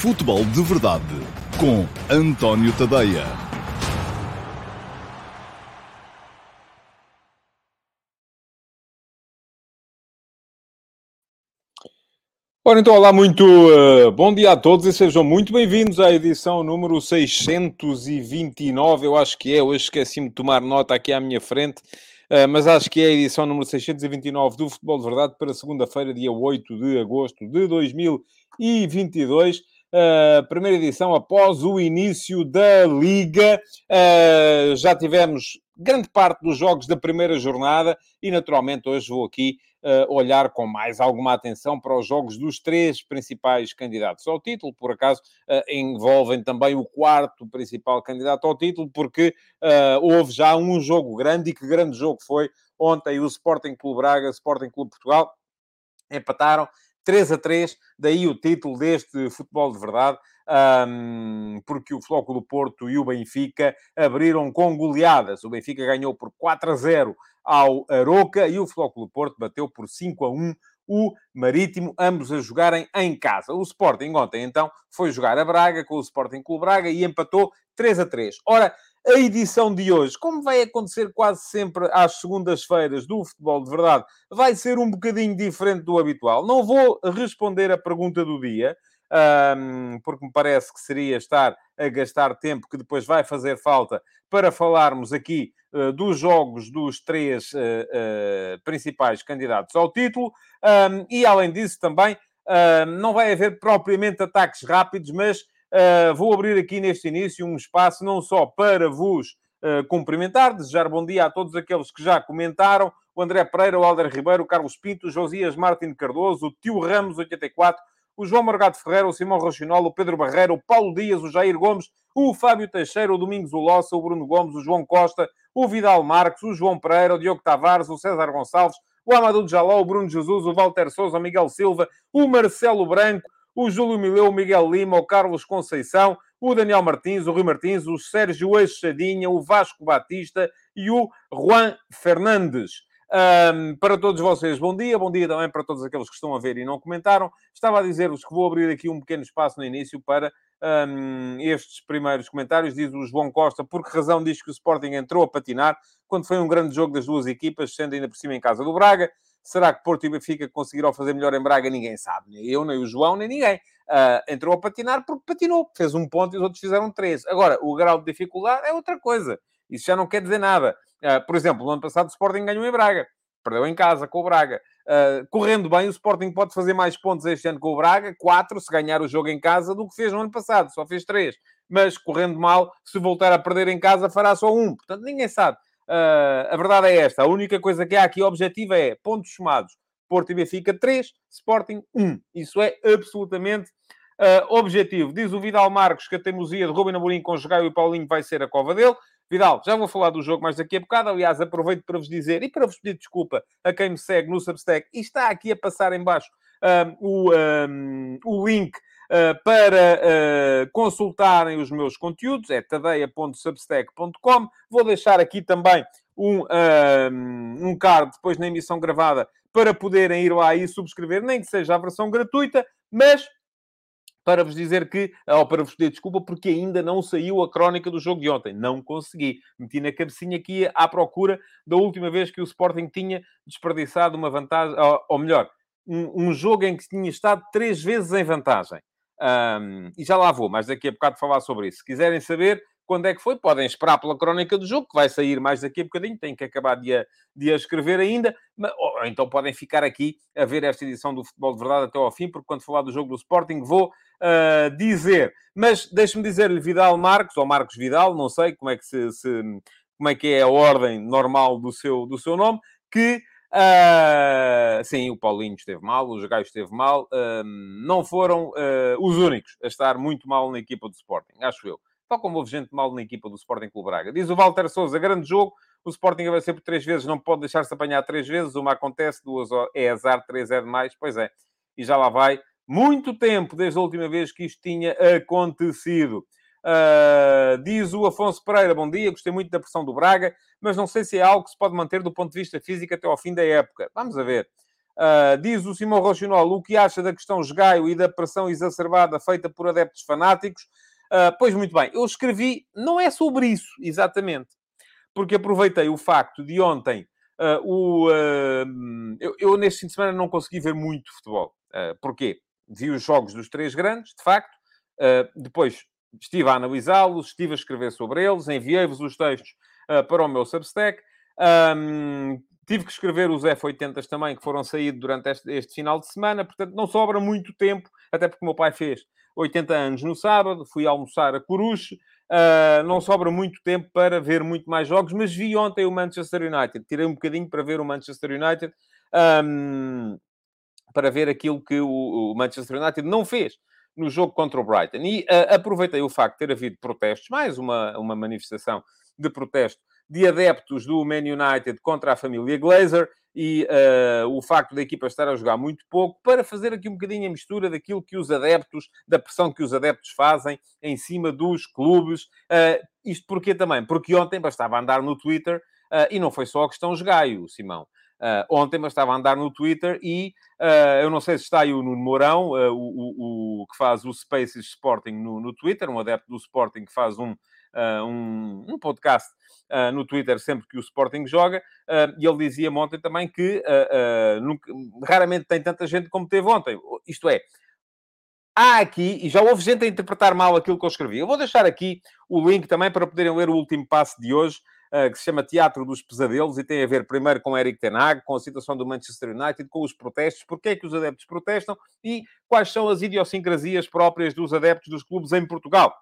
Futebol de Verdade com António Tadeia. Ora, então, olá, muito uh, bom dia a todos e sejam muito bem-vindos à edição número 629, eu acho que é, hoje esqueci-me de tomar nota aqui à minha frente, uh, mas acho que é a edição número 629 do Futebol de Verdade para segunda-feira, dia 8 de agosto de 2022 uh, primeira edição após o início da Liga. Uh, já tivemos grande parte dos jogos da primeira jornada e, naturalmente, hoje vou aqui uh, olhar com mais alguma atenção para os jogos dos três principais candidatos ao título. Por acaso, envolvem também o quarto principal candidato ao título, porque houve já um jogo grande e que grande jogo foi ontem o Sporting Clube Braga, Sporting Clube Portugal. Empataram 3 a 3, daí o título deste futebol de verdade, porque o Floco do Porto e o Benfica abriram com goleadas. O Benfica ganhou por 4 a 0 ao Aroca e o Floco do Porto bateu por 5 a 1 o Marítimo, ambos a jogarem em casa. O Sporting ontem, então, foi jogar a Braga com o Sporting Clube Braga e empatou 3 a 3. Ora, a edição de hoje, como vai acontecer quase sempre às segundas-feiras do futebol de verdade, vai ser um bocadinho diferente do habitual. Não vou responder a pergunta do dia, um, porque me parece que seria estar a gastar tempo que depois vai fazer falta para falarmos aqui uh, dos jogos dos três uh, uh, principais candidatos ao título. Um, e além disso, também não vai haver propriamente ataques rápidos, mas Uh, vou abrir aqui neste início um espaço não só para vos uh, cumprimentar, desejar bom dia a todos aqueles que já comentaram, o André Pereira, o Alder Ribeiro, o Carlos Pinto, o Josias Martin Cardoso, o Tio Ramos 84, o João Morgado Ferreira, o Simão Rochinol, o Pedro Barreira, o Paulo Dias, o Jair Gomes, o Fábio Teixeira, o Domingos Ulossa, o Bruno Gomes, o João Costa, o Vidal Marques, o João Pereira, o Diogo Tavares, o César Gonçalves, o Amadou Jaló, o Bruno Jesus, o Walter Souza, o Miguel Silva, o Marcelo Branco, o Júlio Mileu, o Miguel Lima, o Carlos Conceição, o Daniel Martins, o Rui Martins, o Sérgio Eixadinha, o Vasco Batista e o Juan Fernandes. Um, para todos vocês, bom dia. Bom dia também para todos aqueles que estão a ver e não comentaram. Estava a dizer-vos que vou abrir aqui um pequeno espaço no início para um, estes primeiros comentários. Diz o João Costa, por que razão diz que o Sporting entrou a patinar quando foi um grande jogo das duas equipas, sendo ainda por cima em casa do Braga. Será que Porto e Benfica conseguiram fazer melhor em Braga? Ninguém sabe. Nem eu, nem o João, nem ninguém. Uh, entrou a patinar porque patinou. Fez um ponto e os outros fizeram três. Agora, o grau de dificuldade é outra coisa. Isso já não quer dizer nada. Uh, por exemplo, no ano passado o Sporting ganhou em Braga. Perdeu em casa com o Braga. Uh, correndo bem, o Sporting pode fazer mais pontos este ano com o Braga, quatro, se ganhar o jogo em casa, do que fez no ano passado. Só fez três. Mas, correndo mal, se voltar a perder em casa, fará só um. Portanto, ninguém sabe. Uh, a verdade é esta. A única coisa que há aqui objetiva é pontos somados. Porto e Benfica 3, Sporting 1. Isso é absolutamente uh, objetivo. Diz o Vidal Marcos que a teimosia de Ruben Amorim com Jogaio e Paulinho vai ser a cova dele. Vidal, já vou falar do jogo mais daqui a bocado. Aliás, aproveito para vos dizer e para vos pedir desculpa a quem me segue no Substack. E está aqui a passar em baixo um, o, um, o link para uh, consultarem os meus conteúdos, é tadeia.substack.com. Vou deixar aqui também um, um card depois na emissão gravada para poderem ir lá e subscrever, nem que seja a versão gratuita, mas para vos dizer que, ou para vos pedir desculpa, porque ainda não saiu a crónica do jogo de ontem. Não consegui. Meti na cabecinha aqui à procura da última vez que o Sporting tinha desperdiçado uma vantagem, ou, ou melhor, um, um, jogo em que tinha estado três vezes em vantagem. Um, e já lá vou, mas daqui a bocado falar sobre isso. Se quiserem saber quando é que foi, podem esperar pela crónica do jogo, que vai sair mais daqui a bocadinho, tenho que acabar de a, de a escrever ainda, mas, ou, então podem ficar aqui a ver esta edição do Futebol de Verdade até ao fim, porque quando falar do jogo do Sporting vou uh, dizer. Mas deixe-me dizer-lhe Vidal Marcos, ou Marcos Vidal, não sei como é que se, se, como é que é a ordem normal do seu, do seu nome, que Uh, sim, o Paulinho esteve mal, o Gaio esteve mal. Uh, não foram uh, os únicos a estar muito mal na equipa do Sporting, acho eu. Tal como houve gente mal na equipa do Sporting Clube Braga. Diz o Walter Souza, grande jogo. O Sporting vai ser por três vezes, não pode deixar-se apanhar três vezes. Uma acontece, duas é azar, três é demais. Pois é. E já lá vai muito tempo desde a última vez que isto tinha acontecido. Uh, diz o Afonso Pereira, bom dia, gostei muito da pressão do Braga, mas não sei se é algo que se pode manter do ponto de vista físico até ao fim da época. Vamos a ver. Uh, diz o Simão Rochinol o que acha da questão esgaio e da pressão exacerbada feita por adeptos fanáticos. Uh, pois muito bem, eu escrevi, não é sobre isso exatamente, porque aproveitei o facto de ontem o. eu, eu, neste fim de semana não consegui ver muito futebol. porquê? Vi os jogos dos três grandes, de facto, depois estive a analisá-los, estive a escrever sobre eles, enviei-vos os textos para o meu Substack. Um, Tive que escrever os F80 também, que foram saídos durante este, este, final de semana, portanto não sobra muito tempo, até porque o meu pai fez 80 anos no sábado, fui almoçar a Coruche, uh, não sobra muito tempo para ver muito mais jogos, mas vi ontem o Manchester United, tirei um bocadinho para ver o Manchester United, um, para ver aquilo que o, o, Manchester United não fez no jogo contra o Brighton. E uh, aproveitei o facto de ter havido protestos, mais uma, uma manifestação de protesto de adeptos do Man United contra a família Glazer e uh, o facto da equipa estar a jogar muito pouco, para fazer aqui um bocadinho a mistura daquilo que os adeptos, da pressão que os adeptos fazem em cima dos clubes. Uh, isto porquê também? Porque ontem bastava andar no Twitter, uh, e não foi só a questão esgaio, Simão. Uh, ontem bastava andar no Twitter e uh, eu não sei se está aí o Nuno Mourão, uh, o, o, o, que faz o Spaces Sporting no, no Twitter, um adepto do Sporting que faz um, um, um, podcast no Twitter sempre que o Sporting joga, e ele dizia ontem também que nunca, raramente tem tanta gente como teve ontem. Isto é, há aqui, e já houve gente a interpretar mal aquilo que eu escrevi. Eu vou deixar aqui o link também para poderem ler o último passo de hoje, que se chama Teatro dos Pesadelos, e tem a ver primeiro com Eric Tenag, com a situação do Manchester United, com os protestos, porque é que os adeptos protestam e quais são as idiosincrasias próprias dos adeptos dos clubes em Portugal.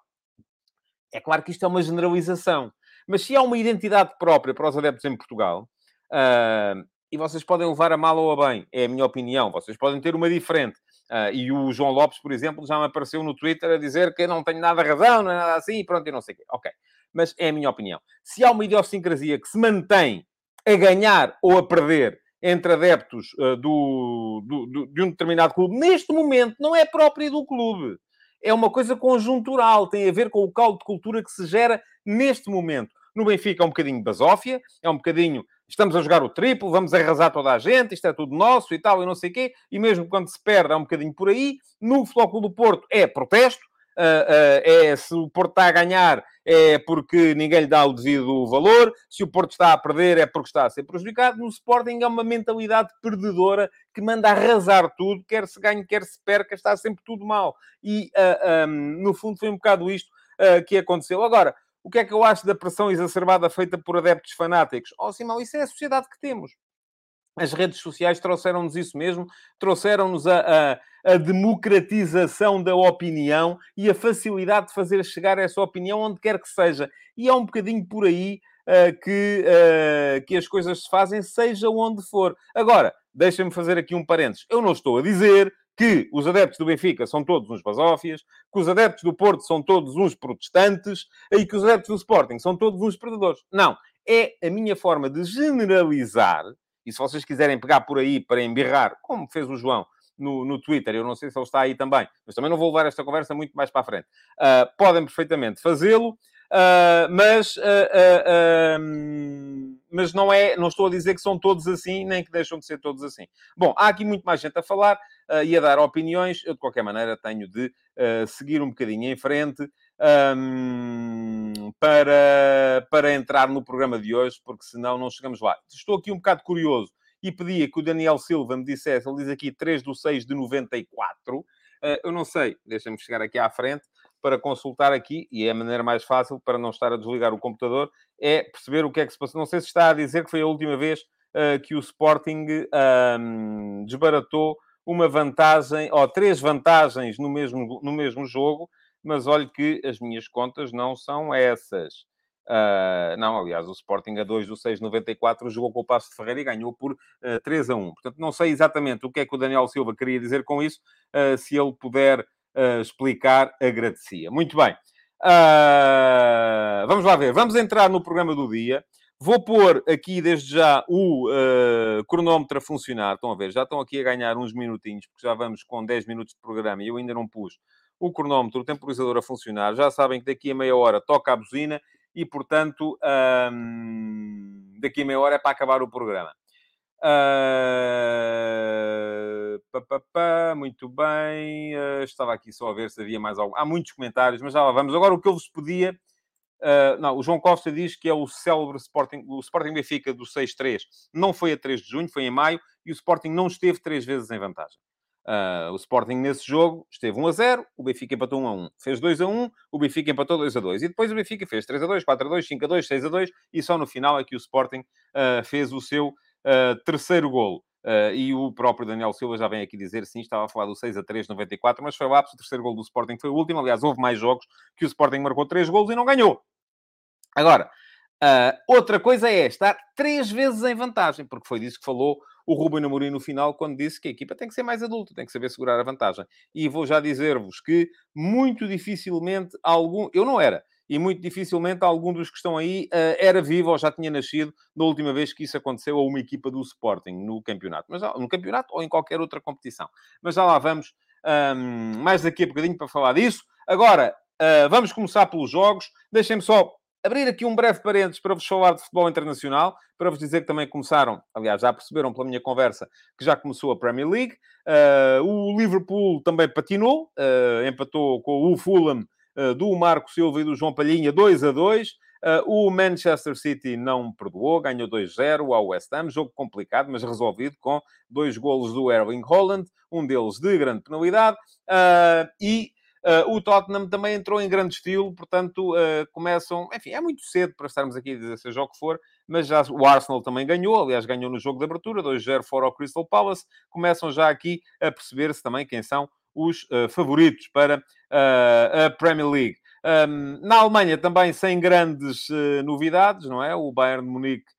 É claro que isto é uma generalização. Mas se há uma identidade própria para os adeptos em Portugal, uh, e vocês podem levar a mal ou a bem, é a minha opinião, vocês podem ter uma diferente. Uh, e o João Lopes, por exemplo, já me apareceu no Twitter a dizer que eu não tenho nada razão, não é nada assim, e pronto, eu não sei o quê. Ok. Mas é a minha opinião. Se há uma idiosincrasia que se mantém a ganhar ou a perder entre adeptos uh, do, do, do, de um determinado clube, neste momento, não é própria do clube é uma coisa conjuntural, tem a ver com o caldo de cultura que se gera neste momento. No Benfica é um bocadinho basófia, é um bocadinho estamos a jogar o triplo, vamos arrasar toda a gente, isto é tudo nosso e tal, e não sei o quê, e mesmo quando se perde é um bocadinho por aí. No Flóculo do Porto é protesto, uh, uh, é se o Porto está a ganhar é porque ninguém lhe dá o devido valor, se o Porto está a perder é porque está a ser prejudicado. No Sporting é uma mentalidade perdedora que manda arrasar tudo, quer se ganhe, quer se perca, está sempre tudo mal. E, uh, ah, um, no fundo, foi um bocado isto que aconteceu. Agora, o que é que eu acho da pressão exacerbada feita por adeptos fanáticos? Oh, Simão, isso é a sociedade que temos. As redes sociais trouxeram-nos isso mesmo, trouxeram-nos a, a, a, democratização da opinião e a facilidade de fazer chegar essa opinião onde quer que seja. E é um bocadinho por aí uh, que, uh, que as coisas se fazem, seja onde for. Agora, deixem-me fazer aqui um parênteses. Eu não estou a dizer que os adeptos do Benfica são todos uns basófias, que os adeptos do Porto são todos uns protestantes e que os adeptos do Sporting são todos uns perdedores. Não. É a minha forma de generalizar e se vocês quiserem pegar por aí para embirrar, como fez o João no, no Twitter, eu não sei se ele está aí também, mas também não vou levar esta conversa muito mais para a frente. Uh, podem perfeitamente fazê-lo, uh, mas, uh, mas não é, não estou a dizer que são todos assim, nem que deixam de ser todos assim. Bom, há aqui muito mais gente a falar e a dar opiniões. Eu, de qualquer maneira, tenho de seguir um bocadinho em frente um, para, para entrar no programa de hoje, porque senão não chegamos lá. Estou aqui um bocado curioso e pedia que o Daniel Silva me dissesse, ele diz aqui 3 do 6 de 94. Uh, ah, eu não sei, deixa-me chegar aqui à frente para consultar aqui, e é a maneira mais fácil para não estar a desligar o computador, é perceber o que é que se passou. Não sei se está a dizer que foi a última vez uh, que o Sporting um, desbaratou uma vantagem, ou três vantagens no mesmo, no mesmo jogo, mas olhe que as minhas contas não são essas. Uh, não, aliás, o Sporting a 2 do 6,94 jogou com o Passo de Ferreira e ganhou por uh, ah, 3 a 1. Portanto, não sei exatamente o que é que o Daniel Silva queria dizer com isso. Uh, se ele puder explicar, agradecia. Muito bem. vamos lá ver. Vamos entrar no programa do dia. Vou pôr aqui desde já o cronómetro a funcionar. Estão a ver? Já estão aqui a ganhar uns minutinhos, porque já vamos com 10 minutos de programa e eu ainda não pus o cronómetro, o temporizador a funcionar. Já sabem que daqui a meia hora toca a buzina e, portanto, daqui a meia hora é para acabar o programa. Uh, pá, pá, pá, muito bem. Uh, estava aqui só a ver se havia mais algum. Há muitos comentários, mas já lá vamos. Agora, o que eu vos podia. Uh, não, o João Costa diz que é o célebre Sporting, o Sporting Benfica do 6-3. Não foi a 3 de junho, foi em maio, e o Sporting não esteve três vezes em vantagem. Uh, o Sporting nesse jogo esteve 1 a 0, o Benfica empatou 1 a 1. Fez 2 a 1, o Benfica empatou 2 a 2. E depois o Benfica fez 3 a 2, 4 a 2, 5 a 2, 6 a 2 e só no final é que o Sporting uh, fez o seu uh, terceiro golo. e o próprio Daniel Silva já vem aqui dizer, sim, estava a falar do 6 a 3, 94, mas foi o ápice, o terceiro golo do Sporting foi o último. Aliás, houve mais jogos que o Sporting marcou 3 golos e não ganhou. Agora, outra coisa é estar três vezes em vantagem, porque foi disso que falou o Ruben Amorim no final, quando disse que a equipa tem que ser mais adulta, tem que saber segurar a vantagem. E vou já dizer-vos que muito dificilmente algum... Eu não era. E muito dificilmente algum dos que estão aí uh, era vivo ou já tinha nascido na última vez que isso aconteceu a uma equipa do Sporting no campeonato. Mas no campeonato ou em qualquer outra competição. Mas já lá vamos um, mais daqui a bocadinho para falar disso. Agora, uh, vamos começar pelos jogos. Deixem-me só abrir aqui um breve parênteses para vos falar de futebol internacional, para vos dizer que também começaram, aliás, já perceberam pela minha conversa que já começou a Premier League. Uh, o Liverpool também patinou, uh, empatou com o Fulham uh, do Marco Silva e do João Palhinha 2 a 2. o Manchester City não perdoou, ganhou 2-0 ao West Ham, jogo complicado, mas resolvido com dois golos do Erling Holland, um deles de grande penalidade, e Uh, o Tottenham também entrou em grande estilo, portanto, uh, começam. Enfim, é muito cedo para estarmos aqui a dizer seja o que for, mas já o Arsenal também ganhou, aliás, ganhou no jogo de abertura, 2-0 fora ao Crystal Palace. Começam já aqui a perceber-se também quem são os uh, favoritos para a Premier League. Um, na Alemanha também sem grandes novidades, não é? O Bayern de Munique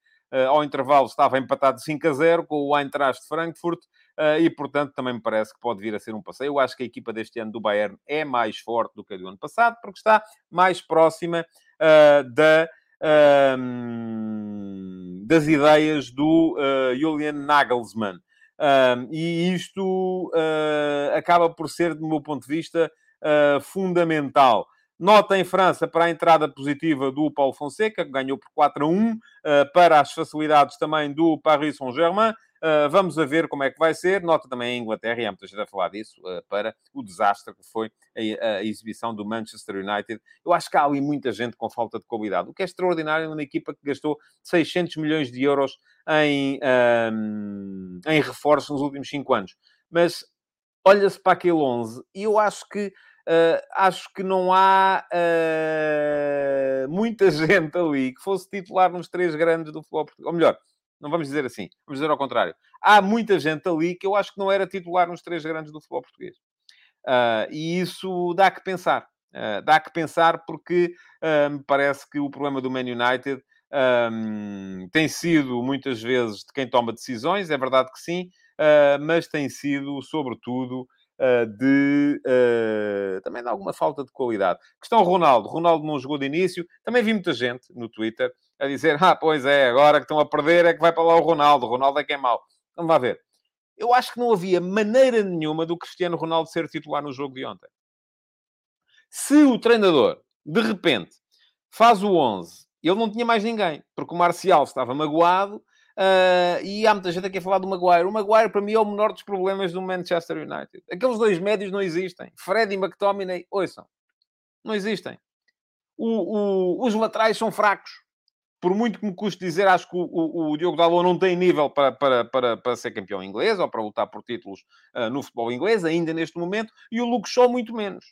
ao intervalo estava empatado 5 a 0 com o Eintracht Frankfurt. Uh, e, portanto, também me parece que pode vir a ser um passeio. Eu acho que a equipa deste ano do Bayern é mais forte do que a do ano passado, porque está mais próxima uh, da, uh, das ideias do Julian Nagelsmann. e isto acaba por ser, do meu ponto de vista, fundamental. Nota em França para a entrada positiva do Paulo Fonseca, que ganhou por 4 a 1, para as facilidades também do Paris Saint-Germain. Uh, vamos a ver como é que vai ser. Nota também a Inglaterra, e há muita gente a falar disso, uh, para o desastre que foi a, a, exibição do Manchester United. Eu acho que há ali muita gente com falta de qualidade, o que é extraordinário numa equipa que gastou 600 milhões de euros em, um, em reforços nos últimos 5 anos. Mas olha-se para aquele 11 e eu acho que Uh, acho que não há muita gente ali que fosse titular nos três grandes do futebol português. Ou melhor, não vamos dizer assim, vamos dizer ao contrário. Há muita gente ali que eu acho que não era titular nos três grandes do futebol português. Uh, e isso dá que pensar. Uh, dá que pensar porque uh, me parece que o problema do Man United tem sido muitas vezes de quem toma decisões, é verdade que sim, mas tem sido, sobretudo, de também de alguma falta de qualidade. Questão Ronaldo. Ronaldo não jogou de início. Também vi muita gente no Twitter a dizer: ah, pois é, agora que estão a perder é que vai para lá o Ronaldo. O Ronaldo é que é mau. Vamos lá ver. Eu acho que não havia maneira nenhuma do Cristiano Ronaldo ser titular no jogo de ontem. Se o treinador, de repente, faz o 11, ele não tinha mais ninguém, porque o Marcial estava magoado Uh, e há muita gente aqui a falar do Maguire. O Maguire, para mim, é o menor dos problemas do Manchester United. Aqueles dois médios não existem. Fred e McTominay, ouçam, não existem. O, o, os laterais são fracos por muito que me custe dizer, acho que o, o, o Diogo Dalot não tem nível para, para, para, para ser campeão inglês ou para lutar por títulos uh, no futebol inglês, ainda neste momento, e o Luke Shaw muito menos.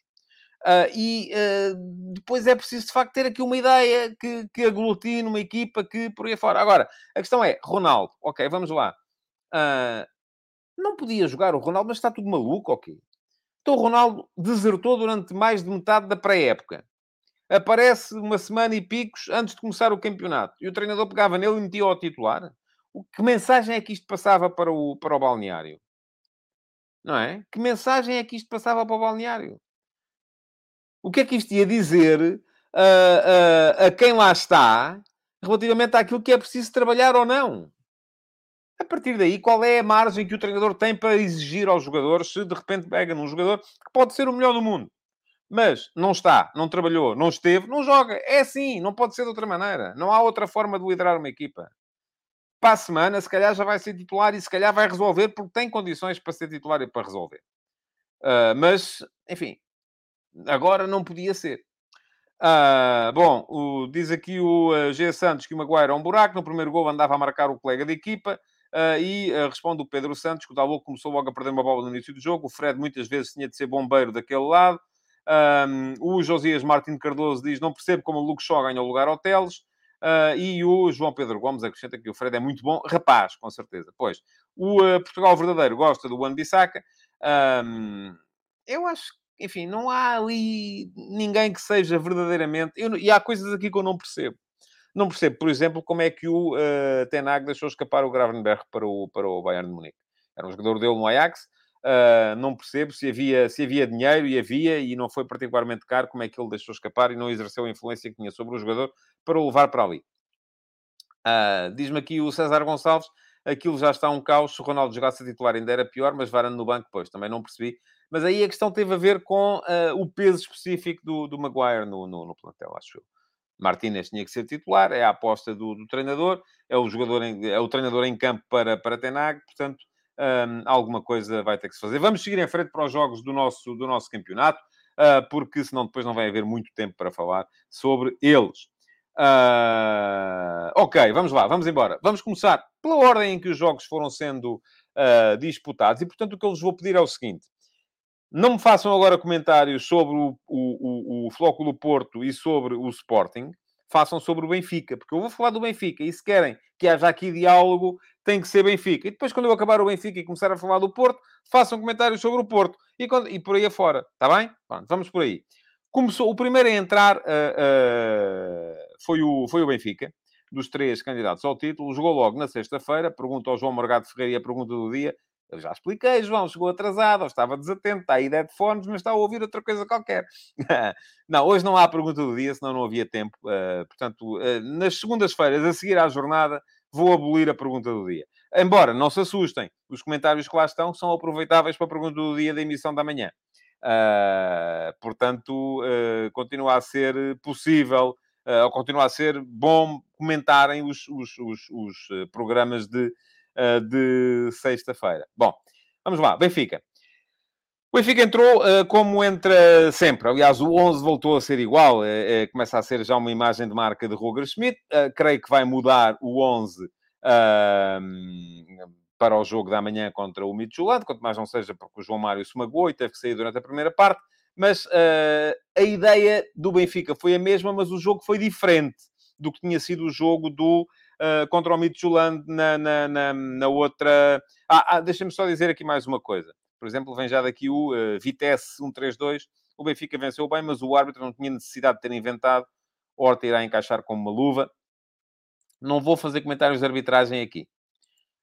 Uh, e uh, depois é preciso, de facto, ter aqui uma ideia que, que aglutine uma equipa que por aí fora. Agora, a questão é, Ronaldo, ok, vamos lá. não podia jogar o Ronaldo, mas está tudo maluco, ok? Então o Ronaldo desertou durante mais de metade da pré-época aparece uma semana e picos antes de começar o campeonato. E o treinador pegava nele e metia ao titular. Que mensagem é que isto passava para o, para o balneário? Não é? Que mensagem é que isto passava para o balneário? O que é que isto ia dizer a, a, a quem lá está relativamente àquilo que é preciso trabalhar ou não? A partir daí, qual é a margem que o treinador tem para exigir aos jogadores se de repente pega num jogador que pode ser o melhor do mundo? Mas não está, não trabalhou, não esteve, não joga. É assim, não pode ser de outra maneira. Não há outra forma de liderar uma equipa. para a semana, se calhar já vai ser titular e se calhar vai resolver, porque tem condições para ser titular e para resolver. Uh, mas, enfim, agora não podia ser. Uh, bom, o, diz aqui o uh, G. Santos que o Maguire é um buraco. No primeiro gol andava a marcar o colega de equipa. Uh, e uh, responde o Pedro Santos que o Dalot começou logo a perder uma bola no início do jogo. O Fred muitas vezes tinha de ser bombeiro daquele lado. Um, o Josias Martins Cardoso diz: Não percebo como o Luke Shaw ganhou lugar ao Teles. Uh, e o João Pedro Gomes acrescenta que o Fred é muito bom. Rapaz, com certeza. Pois, o Portugal verdadeiro gosta do Wan-Bissaka. Um, eu acho enfim, não há ali ninguém que seja verdadeiramente... Eu, e há coisas aqui que eu não percebo. Não percebo, por exemplo, como é que o uh, Ten deixou escapar o Gravenberg para o, para o Bayern de Munique. Era um jogador dele no Ajax. Uh, não percebo se havia, se havia dinheiro, e havia, e não foi particularmente caro, como é que ele deixou escapar e não exerceu a influência que tinha sobre o jogador para o levar para ali. Uh, Diz-me aqui o César Gonçalves, aquilo já está um caos, se o Ronaldo jogasse a titular ainda era pior, mas varando no banco, pois, também não percebi. Mas aí a questão teve a ver com uh, o peso específico do, do Maguire no, no, no plantel, acho eu. Martínez tinha que ser titular, é a aposta do, do, treinador, é o jogador, em, é o treinador em campo para, para Tenag, portanto, um, alguma coisa vai ter que se fazer. Vamos seguir em frente para os jogos do nosso, do nosso campeonato, uh, porque senão depois não vai haver muito tempo para falar sobre eles. Uh, ok, vamos lá, vamos embora. Vamos começar pela ordem em que os jogos foram sendo uh, disputados, e portanto o que eu lhes vou pedir é o seguinte. Não me façam agora comentários sobre o, o, o, o Flóculo Porto e sobre o Sporting. Façam sobre o Benfica, porque eu vou falar do Benfica. E se querem que haja aqui diálogo, tem que ser Benfica. E depois, quando eu acabar o Benfica e começar a falar do Porto, façam comentários sobre o Porto. E, quando... e por aí afora. Está bem? Pronto, vamos por aí. Começou, o primeiro a entrar uh, uh, foi, o, foi o Benfica, dos três candidatos ao título. Jogou logo na sexta-feira. Pergunta ao João Morgado Ferreira e a pergunta do dia. Eu já expliquei, João, chegou atrasado, ou estava desatento, está aí headphones, mas está a ouvir outra coisa qualquer. não, hoje não há pergunta do dia, senão não havia tempo. Uh, portanto, nas segundas-feiras, a seguir à jornada, vou abolir a pergunta do dia. Embora, não se assustem, os comentários que lá estão são aproveitáveis para a pergunta do dia da emissão da manhã. Uh, portanto, continua a ser possível, ou continua a ser bom comentarem os, os, os, os programas de uh, de sexta-feira. Bom, vamos lá. Benfica. O Benfica entrou uh, como entra sempre. Aliás, o 11 voltou a ser igual. Uh, começa a ser já uma imagem de marca de Roger Schmidt. creio que vai mudar o 11 para o jogo da manhã contra o Midtjylland, quanto mais não seja porque o João Mário se magoou e teve que sair durante a primeira parte. Mas a ideia do Benfica foi a mesma, mas o jogo foi diferente do que tinha sido o jogo do uh, contra o Midtjylland na, na, na, na outra... Ah, ah deixa-me só dizer aqui mais uma coisa. Por exemplo, vem já daqui o uh, Vitesse 132. O Benfica venceu bem, mas o árbitro não tinha necessidade de ter inventado. Horta irá encaixar como uma luva. Não vou fazer comentários de arbitragem aqui.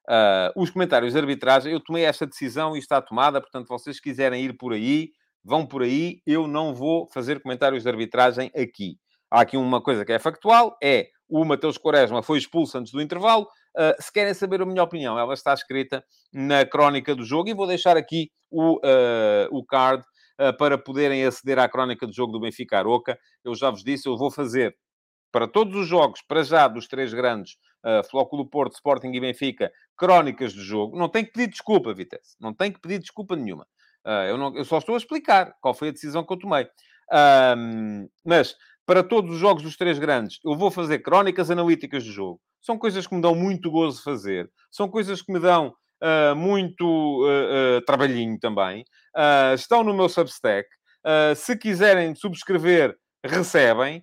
Uh, os comentários de arbitragem, eu tomei esta decisão e está tomada, portanto, vocês quiserem ir por aí, vão por aí, eu não vou fazer comentários de arbitragem aqui. Há aqui uma coisa que é factual, é o Mateus Quaresma foi expulso antes do intervalo. Uh, se querem saber a minha opinião, ela está escrita na crónica do jogo e vou deixar aqui o, uh, o card uh, para poderem aceder à crónica do jogo do Benfica Aroca. Eu já vos disse, eu vou fazer para todos os jogos, para já dos três grandes, uh, Flóculo Porto, Sporting e Benfica, crónicas do jogo. Não tem que pedir desculpa, Vitesse. Não tem que pedir desculpa nenhuma. Eu, não, eu, só estou a explicar qual foi a decisão que eu tomei. Mas para todos os jogos dos três grandes, eu vou fazer crónicas analíticas do jogo. São coisas que me dão muito gozo fazer. São coisas que me dão uh, muito uh, uh, trabalhinho também. estão no meu Substack. se quiserem subscrever, recebem.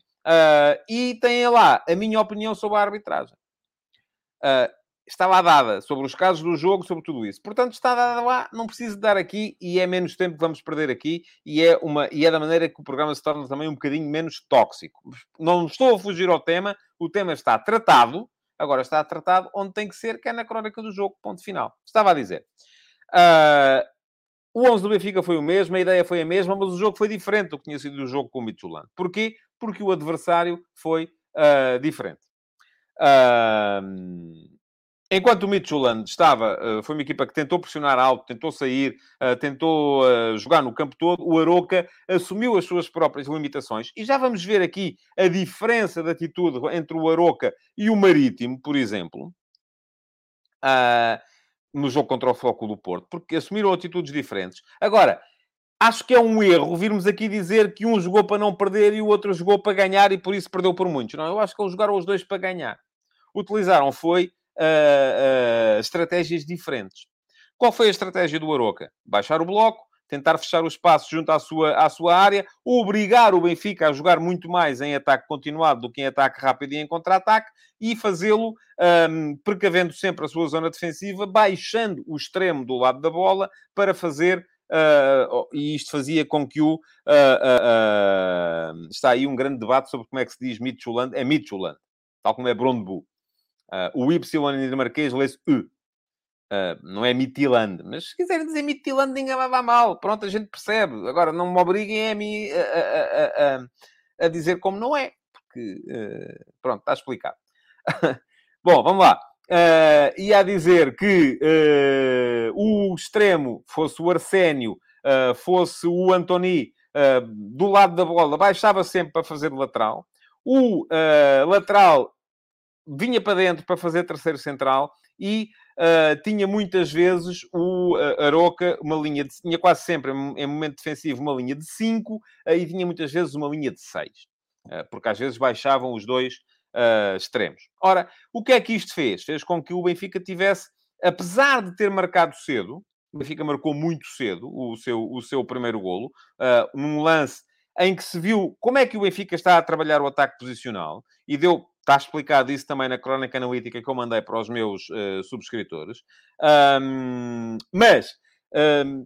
e têm lá a minha opinião sobre a arbitragem está lá dada sobre os casos do jogo, sobre tudo isso. Portanto, está dada lá, não preciso dar aqui e é menos tempo que vamos perder aqui e é, uma, e é da maneira que o programa se torna também um bocadinho menos tóxico. Não estou a fugir ao tema, o tema está tratado, agora está tratado onde tem que ser, que é na crónica do jogo, ponto final. Estava a dizer. Uh, o 11 do Benfica foi o mesmo, a ideia foi a mesma, mas o jogo foi diferente do que tinha sido o jogo com o Midtjylland. Porquê? Porque o adversário foi uh, diferente. Uh, Enquanto o Midtjylland estava, eh, foi uma equipa que tentou pressionar alto, tentou sair, eh, tentou eh, jogar no campo todo, o Aroca assumiu as suas próprias limitações. E já vamos ver aqui a diferença de atitude entre o Aroca e o Marítimo, por exemplo. uh, no jogo contra o Foco do Porto, porque assumiram atitudes diferentes. Agora, acho que é um erro virmos aqui dizer que um jogou para não perder e o outro jogou para ganhar e por isso perdeu por muitos. Não, eu acho que eles jogaram os dois para ganhar. Utilizaram foi uh, estratégias diferentes. Qual foi a estratégia do Aroca? Baixar o bloco, tentar fechar o espaço junto à sua, à sua área, obrigar o Benfica a jogar muito mais em ataque continuado do que em ataque rápido e em contra-ataque, e fazê-lo um, precavendo sempre a sua zona defensiva, baixando o extremo do lado da bola para fazer. Uh, e isto fazia com que o. Uh, uh, está aí um grande debate sobre como é que se diz Mitchellland. É Mitchellland, tal como é Brondbu. O Y em dinamarquês lê-se U. Uh, não é Mitiland, mas se quiserem dizer Mitiland, ninguém vai mal. Pronto, a gente percebe. Agora, não me obriguem a, a, a, a, a dizer como não é, porque, uh, pronto, está explicado. Bom, vamos lá. Uh, ia dizer que uh, o extremo fosse o Arsénio, fosse o Antoni, do lado da bola, baixava sempre para fazer lateral. O lateral vinha para dentro para fazer terceiro central e uh, tinha muitas vezes o uh, Aroca uma linha de... Tinha quase sempre, em momento defensivo, uma linha de 5 uh, e tinha muitas vezes uma linha de 6. porque às vezes baixavam os dois extremos. Ora, o que é que isto fez? Fez com que o Benfica tivesse, apesar de ter marcado cedo, o Benfica marcou muito cedo o seu, o seu primeiro golo, num lance em que se viu como é que o Benfica está a trabalhar o ataque posicional e deu Está explicado isso também na crónica analítica que eu mandei para os meus uh, subscritores. Um, mas um,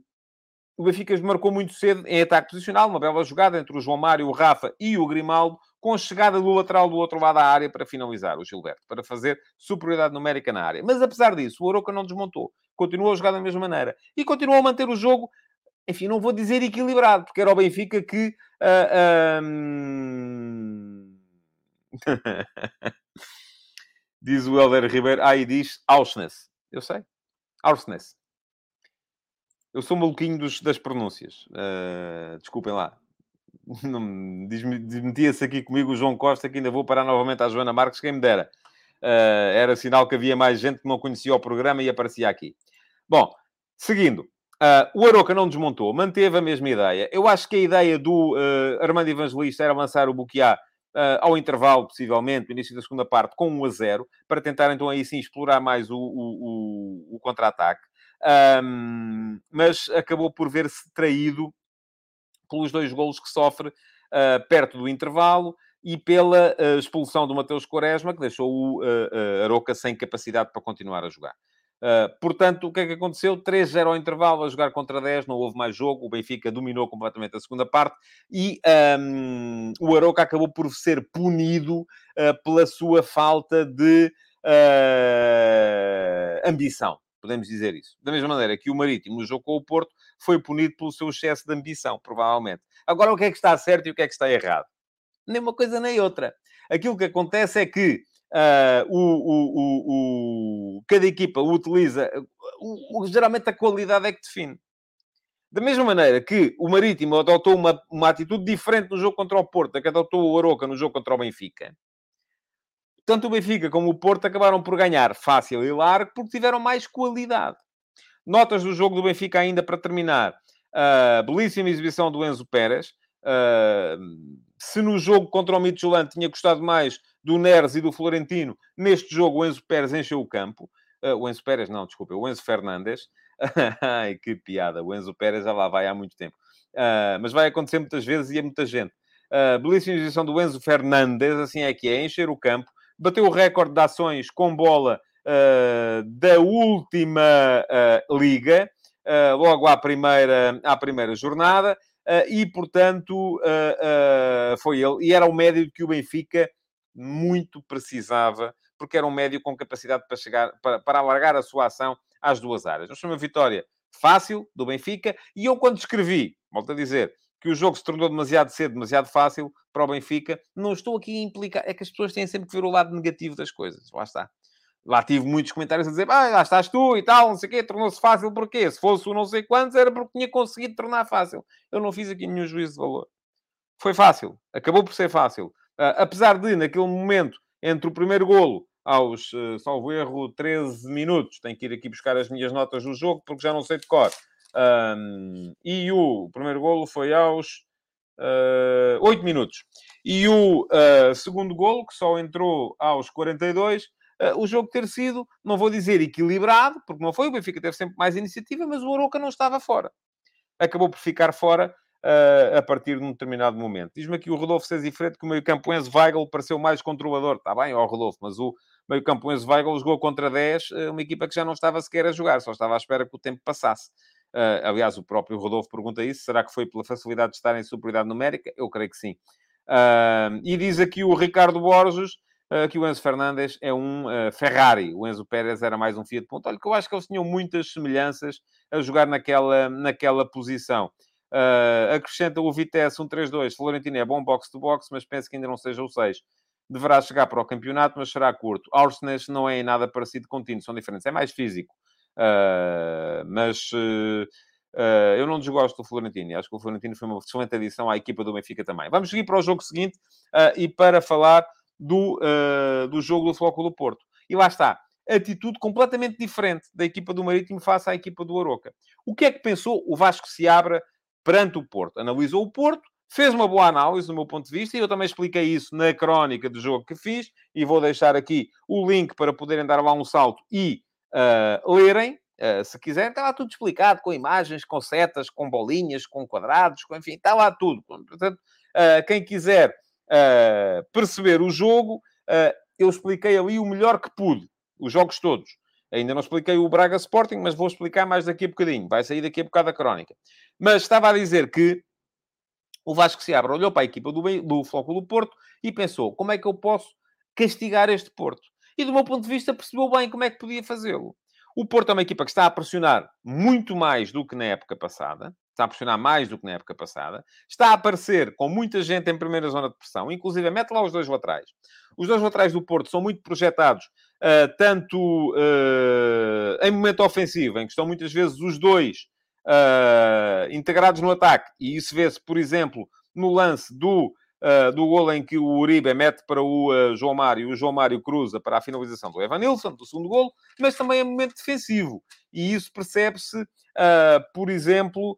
o Benfica marcou muito cedo em ataque posicional, uma bela jogada entre o João Mário, o Rafa e o Grimaldo, com a chegada do lateral do outro lado da área para finalizar, o Gilberto, para fazer superioridade numérica na área. Mas apesar disso, o Aroca não desmontou. Continuou a jogar da mesma maneira. E continuou a manter o jogo, enfim, não vou dizer equilibrado, porque era o Benfica que... Uh, um diz o Helder Ribeiro. Ah, e diz Auschness. Eu sei. Auschness. Eu sou maluquinho dos, das pronúncias. Uh, desculpem lá. Desmetia-se aqui comigo o João Costa, que ainda vou parar novamente à Joana Marques, quem me dera. Uh, era sinal que havia mais gente que não conhecia o programa e aparecia aqui. Bom, seguindo. Uh, o Aroca não desmontou, manteve a mesma ideia. Eu acho que a ideia do uh, Armando Evangelista era lançar o Buquiá uh, ao intervalo, possivelmente, no início da segunda parte, com 1 a 0, para tentar então aí sim explorar mais o, o, o, o contra-ataque. Um, mas acabou por ver-se traído pelos dois golos que sofre uh, perto do intervalo e pela uh, expulsão do Mateus Quaresma, que deixou o uh, Aroca sem capacidade para continuar a jogar. Uh, portanto, o que é que aconteceu? 3-0 ao intervalo, a jogar contra 10, não houve mais jogo, o Benfica dominou completamente a segunda parte e um, o Aroca acabou por ser punido uh, pela sua falta de uh, ambição, podemos dizer isso. Da mesma maneira que o Marítimo, no jogo com o Porto, foi punido pelo seu excesso de ambição, provavelmente. Agora, o que é que está certo e o que é que está errado? Nem uma coisa nem outra. Aquilo que acontece é que uh, o, o, o, cada equipa utiliza. geralmente a qualidade é que define. Da mesma maneira que o Marítimo adotou uma, uma atitude diferente no jogo contra o Porto, que adotou o Aroca no jogo contra o Benfica. Tanto o Benfica como o Porto acabaram por ganhar fácil e largo porque tiveram mais qualidade. Notas do jogo do Benfica ainda para terminar. Uh, belíssima exibição do Enzo Pérez. Uh, se no jogo contra o Midtjylland tinha gostado mais do Neres e do Florentino, neste jogo o Enzo Pérez encheu o campo. Uh, o Enzo Pérez, não, desculpa, o Enzo Fernandes. Ai, que piada. O Enzo Pérez já lá vai há muito tempo. Uh, mas vai acontecer muitas vezes e a muita gente. Uh, belíssima exibição do Enzo Fernandes, assim é que é, encher o campo. Bateu o recorde de ações com bola uh, da última liga, logo à primeira, à primeira jornada. E, portanto, foi ele. E era o médio que o Benfica muito precisava, porque era um médio com capacidade para chegar, para, para alargar a sua ação às duas áreas. Nós uma vitória fácil do Benfica, e eu quando escrevi, volto a dizer, que o jogo se tornou demasiado cedo, demasiado fácil para o Benfica, não estou aqui a implicar, é que as pessoas têm sempre que ver o lado negativo das coisas, lá está. Lá tive muitos comentários a dizer, ah, lá estás tu e tal, não sei o quê, tornou-se fácil porquê? Se fosse o não sei quantos, era porque tinha conseguido tornar fácil. Eu não fiz aqui nenhum juízo de valor. Foi fácil, acabou por ser fácil. Uh, apesar de, naquele momento, entre o primeiro golo aos, uh, salvo erro, 13 minutos. Tenho que ir aqui buscar as minhas notas do jogo, porque já não sei de cor. Um, e o primeiro golo foi aos uh, 8 minutos. E o uh, segundo golo, que só entrou aos 42, uh, o jogo ter sido, não vou dizer equilibrado, porque não foi, o Benfica teve sempre mais iniciativa, mas o Aroca não estava fora. Acabou por ficar fora uh, a partir de um determinado momento. Diz-me aqui o Rodolfo Sezifredo que o meio-campo Enzo Weigl pareceu mais controlador. Está bem, ó Rodolfo, mas o meio-campo Enzo Weigl jogou contra 10, uma equipa que já não estava sequer a jogar, só estava à espera que o tempo passasse. Uh, aliás, o próprio Rodolfo pergunta isso. Será que foi pela facilidade de estar em superioridade numérica? Eu creio que sim. Uh, e diz aqui o Ricardo Borges que o Enzo Fernandes é um Ferrari. O Enzo Pérez era mais um Fiat Punto. Olha, que eu acho que eles tinham muitas semelhanças a jogar naquela, naquela posição. acrescenta o Vitesse 1-3-2. Florentino é bom box-to-box, mas penso que ainda não seja o 6 deverá chegar para o campeonato, mas será curto. Aursnes não é em nada parecido com Tino, são diferentes. É mais físico. Uh, mas uh, uh, eu não desgosto do Florentino. Acho que o Florentino foi uma excelente adição à equipa do Benfica também. Vamos seguir para o jogo seguinte e para falar do, do jogo do Flóculo Porto. E lá está. Atitude completamente diferente da equipa do Marítimo face à equipa do Aroca. O que é que pensou o Vasco se abra perante o Porto? Analisou o Porto, fez uma boa análise do meu ponto de vista e eu também expliquei isso na crónica do jogo que fiz e vou deixar aqui o link para poderem dar lá um salto e uh, lerem, uh, se quiserem, está lá tudo explicado, com imagens, com setas, com bolinhas, com quadrados, com, enfim, está lá tudo. Portanto, uh, quem quiser perceber o jogo, eu expliquei ali o melhor que pude, os jogos todos. Ainda não expliquei o Braga Sporting, mas vou explicar mais daqui a bocadinho. Vai sair daqui a bocado a crónica. Mas estava a dizer que o Vasco se abre, olhou para a equipa do, do Flóculo Porto e pensou, como é que eu posso castigar este Porto? e, do meu ponto de vista, percebeu bem como é que podia fazê-lo. O Porto é uma equipa que está a pressionar muito mais do que na época passada. Está a pressionar mais do que na época passada. Está a aparecer com muita gente em primeira zona de pressão. Inclusive, mete lá os dois laterais. Os dois laterais do Porto são muito projetados, uh, tanto uh, em momento ofensivo, em que estão muitas vezes os dois uh, integrados no ataque. E isso vê-se, por exemplo, no lance do do gol em que o Uribe mete para o João Mário, o João Mário cruza para a finalização do Evanilson, do segundo golo, mas também é momento defensivo. E isso percebe-se, por exemplo,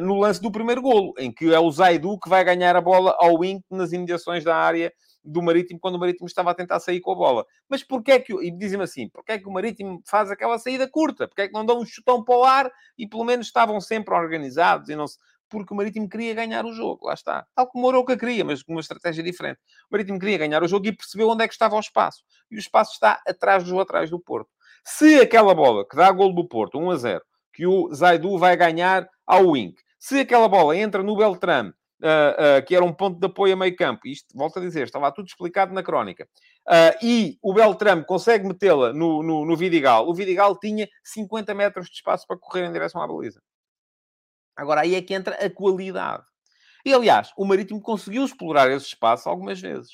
no lance do primeiro golo, em que é o Zaidu que vai ganhar a bola ao Wink nas imediações da área do Marítimo, quando o Marítimo estava a tentar sair com a bola. Mas porquê é que... E dizem-me assim, porquê é que o Marítimo faz aquela saída curta? Porquê é que não dão um chutão para o ar e pelo menos estavam sempre organizados e não se porque o Marítimo queria ganhar o jogo, lá está. Tal como o Oroca queria, mas com uma estratégia diferente. O Marítimo queria ganhar o jogo e percebeu onde é que estava o espaço. E o espaço está atrás dos laterais do Porto. Se aquela bola que dá gol do Porto, 1 a 0, que o Zaidu vai ganhar ao Wink, se aquela bola entra no Beltrame, Uh, uh, que era um ponto de apoio a meio campo. Isto, volto a dizer, estava tudo explicado na crónica. Uh, e o Beltrame consegue metê-la no, no, no, Vidigal. O Vidigal tinha 50 metros de espaço para correr em direção à baliza. Agora, aí é que entra a qualidade. E, aliás, o Marítimo conseguiu explorar esse espaço algumas vezes.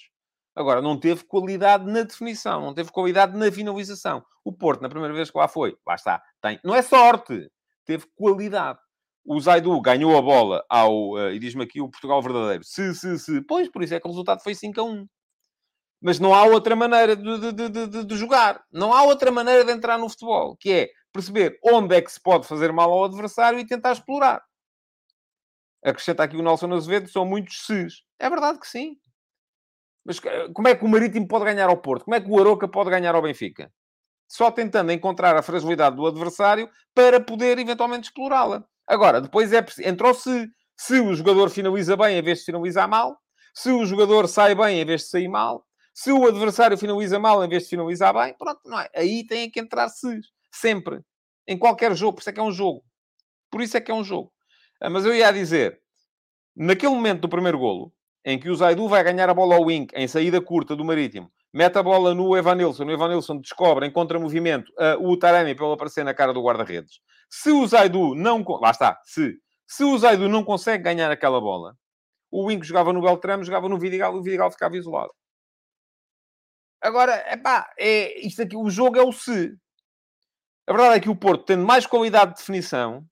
Agora, não teve qualidade na definição, não teve qualidade na finalização. O Porto, na primeira vez que lá foi, lá está, tem. Não é sorte, teve qualidade. O Zaidu ganhou a bola ao. Uh, e diz-me aqui o Portugal verdadeiro. Se, se, se. Pois, por isso é que o resultado foi 5 a 1. Mas não há outra maneira de, de, de, de, jogar. Não há outra maneira de entrar no futebol, que é perceber onde é que se pode fazer mal ao adversário e tentar explorar. Acrescenta aqui o Nelson Azevedo, são muitos ses. É verdade que sim. Mas eh, como é que o Marítimo pode ganhar ao Porto? Como é que o Aroca pode ganhar ao Benfica? Só tentando encontrar a fragilidade do adversário para poder eventualmente explorá-la. Agora, depois é entrou se se o jogador finaliza bem em vez de finalizar mal, se o jogador sai bem em vez de sair mal, se o adversário finaliza mal em vez de finalizar bem, pronto, não é? Aí tem que entrar se sempre. Em qualquer jogo, por isso é que é um jogo. Por isso é que é um jogo. Ah, mas eu ia dizer, naquele momento do primeiro golo, em que o Zaidu vai ganhar a bola ao Wink, em saída curta do Marítimo, mete a bola no Evanilson, o Evanilson descobre em contramovimento uh, o Taremi pelo aparecer na cara do guarda-redes. Se o Zaidu não... Lá está, se. Se o Zaidu não consegue ganhar aquela bola, o Wink jogava no Beltrame, jogava no Vidigal o Vidigal ficava isolado. Agora, epá, é, isto aqui, o jogo é o se. A verdade é que o Porto, tendo mais qualidade de definição,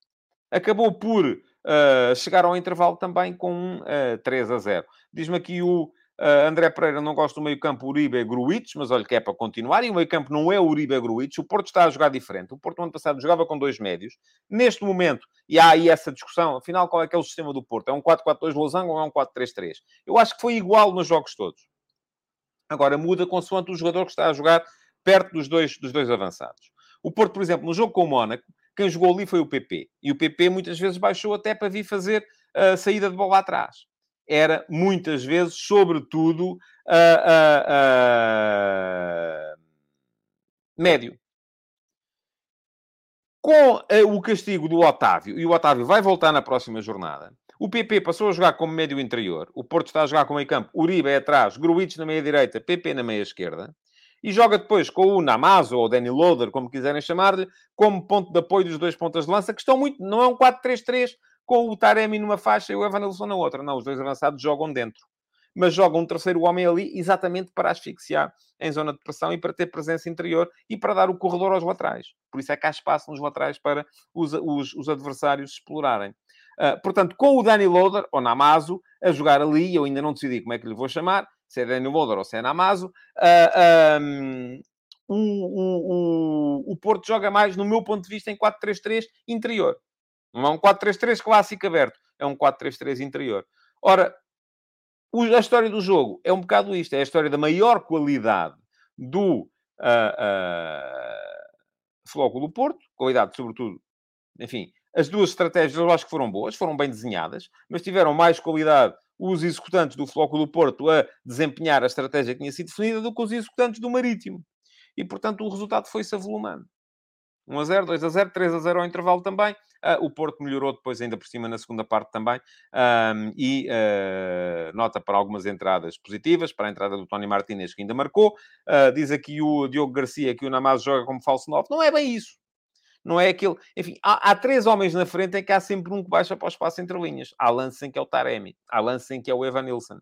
acabou por uh, chegaram ao intervalo também com um uh, 3 a 0. Diz-me aqui o Uh, André Pereira não gosta do meio-campo Uribe Gruitch, mas olha que é para continuar. E o meio-campo não é Uribe Gruitch. O Porto está a jogar diferente. O Porto, no ano passado, jogava com dois médios. Neste momento, e há aí essa discussão, afinal, qual é que é o sistema do Porto? É um 4-4-2 losango ou é um 4-3-3? Eu acho que foi igual nos jogos todos. Agora, muda consoante o jogador que está a jogar perto dos dois, dos dois avançados. O Porto, por exemplo, no jogo com o Mónaco, quem jogou ali foi o PP. E o PP muitas vezes baixou até para vir fazer a saída de bola atrás era muitas vezes, sobretudo, médio. Com o castigo do Otávio, e o Otávio vai voltar na próxima jornada, o PP passou a jogar como médio interior, o Porto está a jogar com meio campo, Uribe é atrás, Gruitch na meia direita, PP na meia esquerda, e joga depois com o Namazo ou o Danny Loader, como quiserem chamar-lhe, como ponto de apoio dos dois pontas de lança, que estão muito, não é um 4-3-3, com o Taremi numa faixa e o Evanilson na outra. Não, os dois avançados jogam dentro. Mas jogam um terceiro homem ali exatamente para asfixiar em zona de pressão e para ter presença interior e para dar o corredor aos laterais. Por isso é que há espaço nos laterais para os, os, os adversários explorarem. Uh, portanto, com o Dani Loader, ou Namazo, a jogar ali, eu ainda não decidi como é que lhe vou chamar, se é Dani Loader ou se é Namazo, uh, um, o, o, o, o Porto joga mais, no meu ponto de vista, em 4-3-3 interior. Não é um 4-3-3 clássico aberto, é um 4-3-3 interior. Ora, a história do jogo é um bocado isto: é a história da maior qualidade do uh, uh, Flóculo Porto, qualidade, sobretudo, enfim, as duas estratégias eu acho que foram boas, foram bem desenhadas, mas tiveram mais qualidade os executantes do Flóculo Porto a desempenhar a estratégia que tinha sido definida do que os executantes do Marítimo. E, portanto, o resultado foi-se avolumando. 1 a 0, 2 a 0, 3 a 0 ao intervalo também. Uh, o Porto melhorou depois, ainda por cima, na segunda parte também. Um, e uh, nota para algumas entradas positivas, para a entrada do Tony Martinez, que ainda marcou. Uh, diz aqui o Diogo Garcia que o Namaz joga como falso 9. Não é bem isso. Não é aquele... Enfim, há, há, três homens na frente em que há sempre um que baixa para o espaço entre linhas. Há lance em que é o Taremi. Há lance em que é o Evan Nilsson.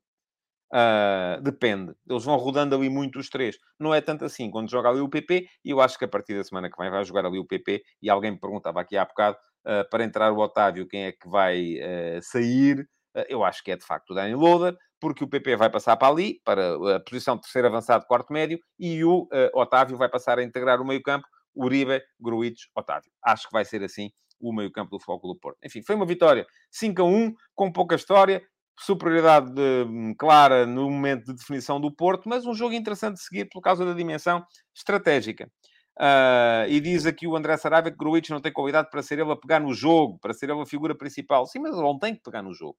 Uh, depende. Eles vão rodando ali muito os três. Não é tanto assim. Quando joga ali o PP, e eu acho que a partir da semana que vem vai jogar ali o PP, e alguém me perguntava aqui há bocado, uh, para entrar o Otávio, quem é que vai uh, sair? eu acho que é de facto o Dani Loader, porque o PP vai passar para ali, para a posição de terceiro avançado, quarto médio, e o Otávio vai passar a integrar o meio campo, Uribe, Gruitch, Otávio. Acho que vai ser assim o meio campo do Foco do Porto. Enfim, foi uma vitória 5 a 1, com pouca história, superioridade de, hum, clara no momento de definição do Porto, mas um jogo interessante de seguir por causa da dimensão estratégica. Uh, e diz aqui o André Saraiva que Gruitch não tem qualidade para ser ele a pegar no jogo, para ser ele a figura principal. Sim, mas ele não tem que pegar no jogo.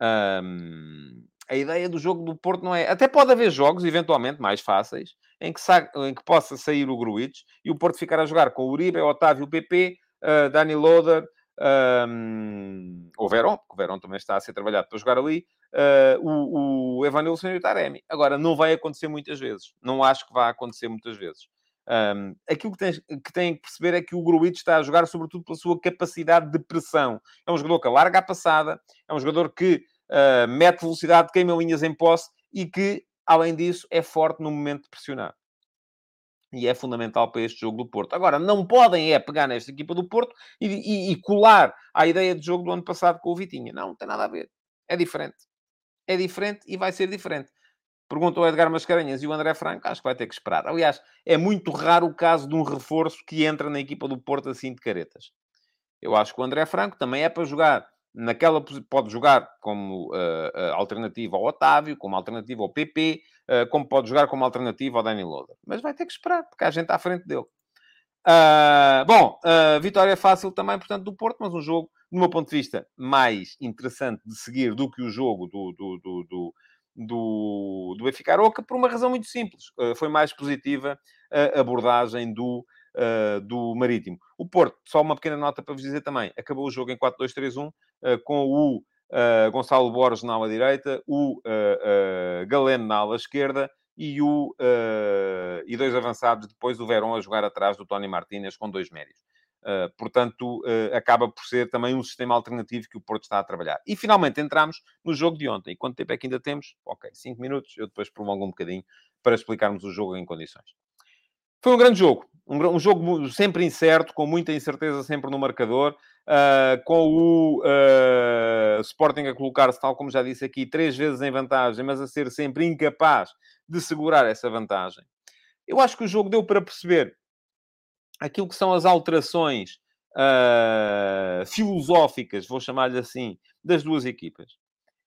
Um, a ideia do jogo do Porto não é... Até pode haver jogos, eventualmente, mais fáceis, em que, sa... em que possa sair o Gruitch e o Porto ficar a jogar com o Uribe, Otávio, PP, uh, Dani Loader, um, o Verón, porque o Verón também está a ser trabalhado para jogar ali, uh, o, o Evanilson e o Taremi. Agora, não vai acontecer muitas vezes. Não acho que vá acontecer muitas vezes. Um, aquilo que, tens, que têm que perceber é que o Gruitch está a jogar sobretudo pela sua capacidade de pressão. É um jogador que alarga a passada, é um jogador que uh, mete velocidade, queima linhas em posse e que, além disso, é forte no momento de pressionar e é fundamental para este jogo do Porto. Agora, não podem é pegar nesta equipa do Porto e, e, e, colar à ideia de jogo do ano passado com o Vitinha. Não, não tem nada a ver. É diferente. É diferente e vai ser diferente. Pergunta o Edgar Mascarenhas e o André Franco, acho que vai ter que esperar. Aliás, é muito raro o caso de um reforço que entra na equipa do Porto assim de caretas. Eu acho que o André Franco também é para jogar naquela pode jogar como uh, alternativa ao Otávio, como alternativa ao PP, uh, como pode jogar como alternativa ao Dani Loader. Mas vai ter que esperar, porque há gente à frente dele. Uh, bom, vitória fácil também, portanto, do Porto, mas um jogo, do meu ponto de vista, mais interessante de seguir do que o jogo do, do, do, do do, do Benfica Aroca por uma razão muito simples. foi mais positiva a abordagem do uh, do Marítimo. O Porto, só uma pequena nota para vos dizer também, acabou o jogo em 4-2-3-1, uh, com o uh, Gonçalo Borges na ala direita, o Galeno na ala esquerda e, o, e dois avançados depois, o Verón a jogar atrás do Tony Martínez com dois médios. Uh, portanto, uh, acaba por ser também um sistema alternativo que o Porto está a trabalhar. E finalmente entramos no jogo de ontem. E quanto tempo é que ainda temos? Ok, 5 minutos. Eu depois prolongo um bocadinho para explicarmos o jogo em condições. Foi um grande jogo. Um, um jogo sempre incerto, com muita incerteza sempre no marcador, uh, com o uh, Sporting a colocar-se, tal como já disse aqui, três vezes em vantagem, mas a ser sempre incapaz de segurar essa vantagem. Eu acho que o jogo deu para perceber aquilo que são as alterações uh, filosóficas, vou chamar-lhe assim, das duas equipas.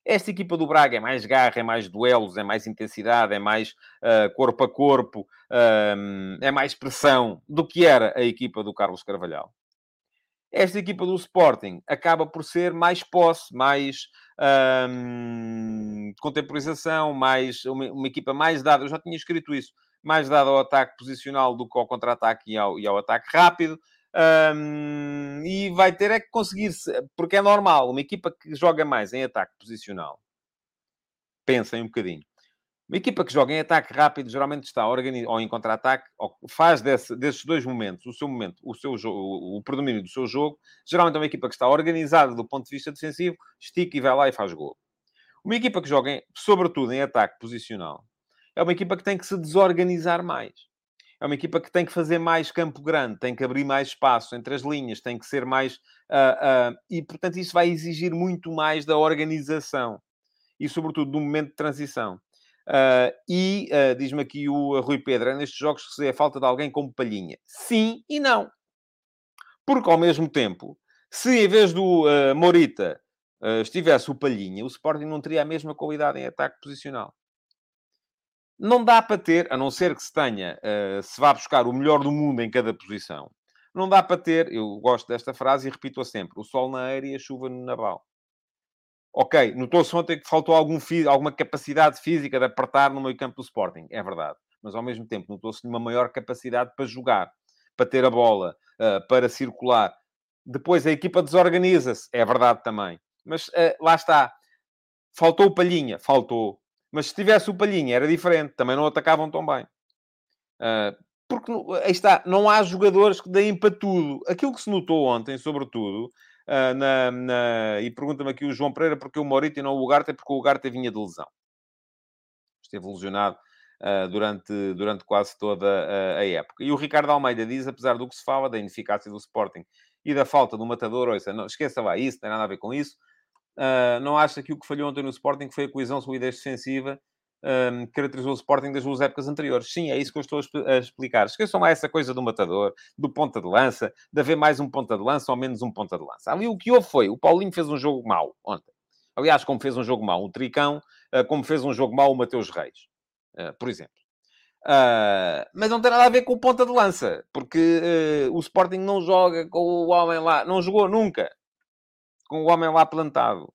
Esta equipa do Braga é mais garra, é mais duelos, é mais intensidade, é mais uh, corpo a corpo, uh, é mais pressão do que era a equipa do Carlos Carvalhal. Esta equipa do Sporting acaba por ser mais posse, mais contemporização, mais, uma, uma, equipa mais dada. Eu já tinha escrito isso mais dado ao ataque posicional do que ao contra-ataque e e ao ataque rápido. Um, e vai ter é que conseguir, porque é normal, uma equipa que joga mais em ataque posicional, pensem um bocadinho. Uma equipa que joga em ataque rápido geralmente está organizada, ou em contra-ataque, faz desse, desses dois momentos, o seu momento, o seu o predomínio do seu jogo. Geralmente é uma equipa que está organizada do ponto de vista defensivo, estica e vai lá e faz gol. Uma equipa que joga, em, sobretudo, em ataque posicional, é uma equipa que tem que se desorganizar mais. É uma equipa que tem que fazer mais campo grande, tem que abrir mais espaço entre as linhas, tem que ser mais. Uh, uh, e, portanto, isso vai exigir muito mais da organização e, sobretudo, do momento de transição. Uh, e diz-me aqui o Rui Pedro: é nestes jogos que se a falta de alguém como palhinha. Sim e não. Porque, ao mesmo tempo, se em vez do Morita estivesse o Palhinha, o Sporting não teria a mesma qualidade em ataque posicional. Não dá para ter, a não ser que se tenha, uh, se vá buscar o melhor do mundo em cada posição, não dá para ter, eu gosto desta frase e repito-a sempre, o sol na aérea e a chuva no naval. Ok, notou-se ontem que faltou algum, alguma capacidade física de apertar no meio campo do Sporting, é verdade. Mas ao mesmo tempo notou-se uma maior capacidade para jogar, para ter a bola, uh, para circular. Depois a equipa desorganiza-se, é verdade também. Mas uh, lá está. Faltou o Palhinha? Faltou. Mas se tivesse o Palhinha era diferente, também não atacavam tão bem. Uh, porque aí está, não há jogadores que deem para tudo. Aquilo que se notou ontem, sobretudo, uh, na, na... e pergunta-me aqui o João Pereira porque o Morito e não o Ugarte, é porque o Ugarte vinha de lesão. Esteve lesionado uh, durante, durante quase toda a, a, época. E o Ricardo Almeida diz, apesar do que se fala da ineficácia do Sporting e da falta do matador, ouça, não, esqueça lá isso, não tem nada a ver com isso. Uh, não acha que o que falhou ontem no Sporting foi a coesão, solidez defensiva um, que caracterizou o Sporting das duas épocas anteriores? Sim, é isso que eu estou a explicar. Esqueçam lá essa coisa do matador, do ponta de lança, de haver mais um ponta de lança ou menos um ponta de lança. Ali o que houve foi, o Paulinho fez um jogo mau ontem. Aliás, como fez um jogo mau o Tricão, uh, como fez um jogo mau o Mateus Reis, uh, por exemplo. Uh, mas não tem nada a ver com o ponta de lança, porque uh, o Sporting não joga com o homem lá, não jogou nunca com o homem lá plantado.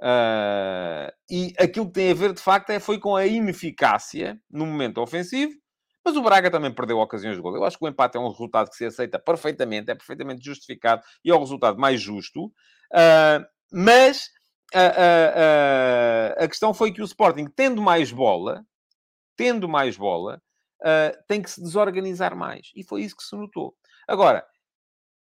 Uh, e aquilo que tem a ver, de facto, é, foi com a ineficácia no momento ofensivo, mas o Braga também perdeu ocasiões de gol. Eu acho que o empate é um resultado que se aceita perfeitamente, é perfeitamente justificado e é o resultado mais justo. Uh, mas a questão foi que o Sporting, tendo mais bola, tendo mais bola, tem que se desorganizar mais. E foi isso que se notou. Agora,